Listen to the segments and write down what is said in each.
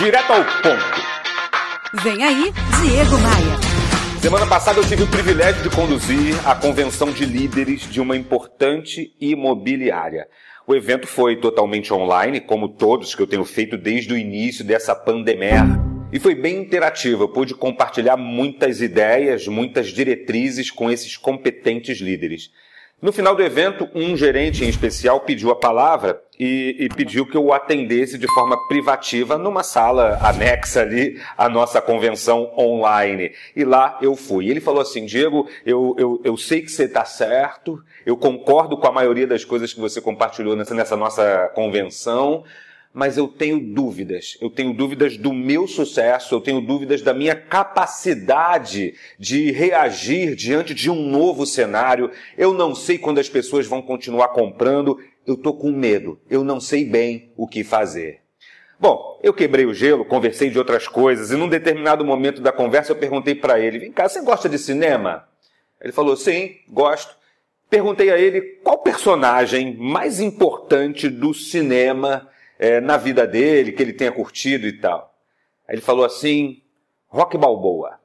direto ao ponto. Vem aí, Diego Maia. Semana passada eu tive o privilégio de conduzir a convenção de líderes de uma importante imobiliária. O evento foi totalmente online, como todos que eu tenho feito desde o início dessa pandemia. E foi bem interativo. Eu pude compartilhar muitas ideias, muitas diretrizes com esses competentes líderes. No final do evento, um gerente em especial pediu a palavra e, e, pediu que eu atendesse de forma privativa numa sala anexa ali à nossa convenção online. E lá eu fui. Ele falou assim: Diego, eu, eu, eu sei que você está certo, eu concordo com a maioria das coisas que você compartilhou nessa, nessa nossa convenção, mas eu tenho dúvidas. Eu tenho dúvidas do meu sucesso, eu tenho dúvidas da minha capacidade de reagir diante de um novo cenário. Eu não sei quando as pessoas vão continuar comprando, eu tô com medo, eu não sei bem o que fazer. Bom, eu quebrei o gelo, conversei de outras coisas e num determinado momento da conversa eu perguntei para ele: "Vem cá, você gosta de cinema?" Ele falou: "Sim, gosto." Perguntei a ele qual personagem mais importante do cinema é, na vida dele, que ele tenha curtido e tal. Aí ele falou assim: Rock Balboa.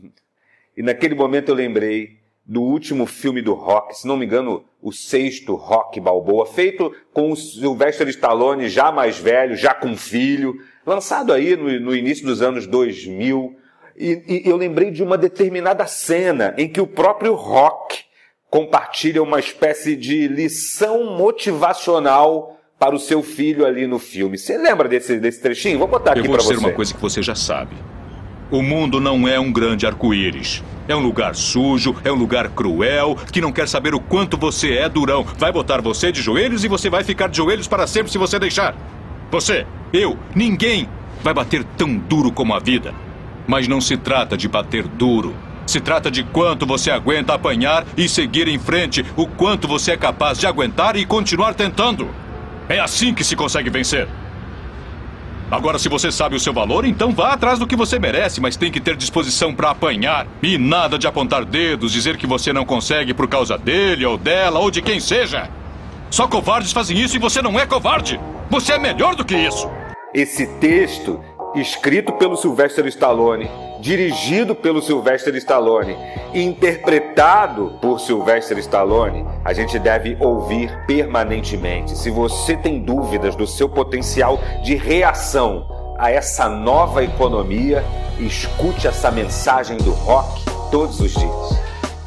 e naquele momento eu lembrei do último filme do Rock, se não me engano, o sexto Rock Balboa, feito com o Sylvester Stallone já mais velho, já com filho, lançado aí no, no início dos anos 2000. E, e eu lembrei de uma determinada cena em que o próprio Rock compartilha uma espécie de lição motivacional para o seu filho ali no filme. Você lembra desse, desse trechinho? Vou botar aqui para você. Eu vou dizer uma coisa que você já sabe. O mundo não é um grande arco-íris. É um lugar sujo, é um lugar cruel, que não quer saber o quanto você é durão. Vai botar você de joelhos e você vai ficar de joelhos para sempre se você deixar. Você, eu, ninguém vai bater tão duro como a vida. Mas não se trata de bater duro. Se trata de quanto você aguenta apanhar e seguir em frente, o quanto você é capaz de aguentar e continuar tentando. É assim que se consegue vencer. Agora, se você sabe o seu valor, então vá atrás do que você merece, mas tem que ter disposição para apanhar. E nada de apontar dedos, dizer que você não consegue por causa dele ou dela ou de quem seja. Só covardes fazem isso e você não é covarde. Você é melhor do que isso. Esse texto, escrito pelo Sylvester Stallone, dirigido pelo Sylvester Stallone interpretado por Sylvester Stallone, a gente deve ouvir permanentemente. Se você tem dúvidas do seu potencial de reação a essa nova economia, escute essa mensagem do rock todos os dias.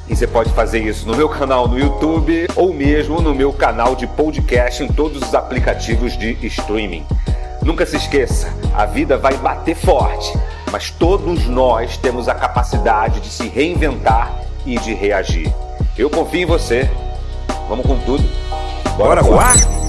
E você pode fazer isso no meu canal no YouTube ou mesmo no meu canal de podcast em todos os aplicativos de streaming. Nunca se esqueça, a vida vai bater forte mas todos nós temos a capacidade de se reinventar e de reagir. Eu confio em você. Vamos com tudo. Bora, Bora voar?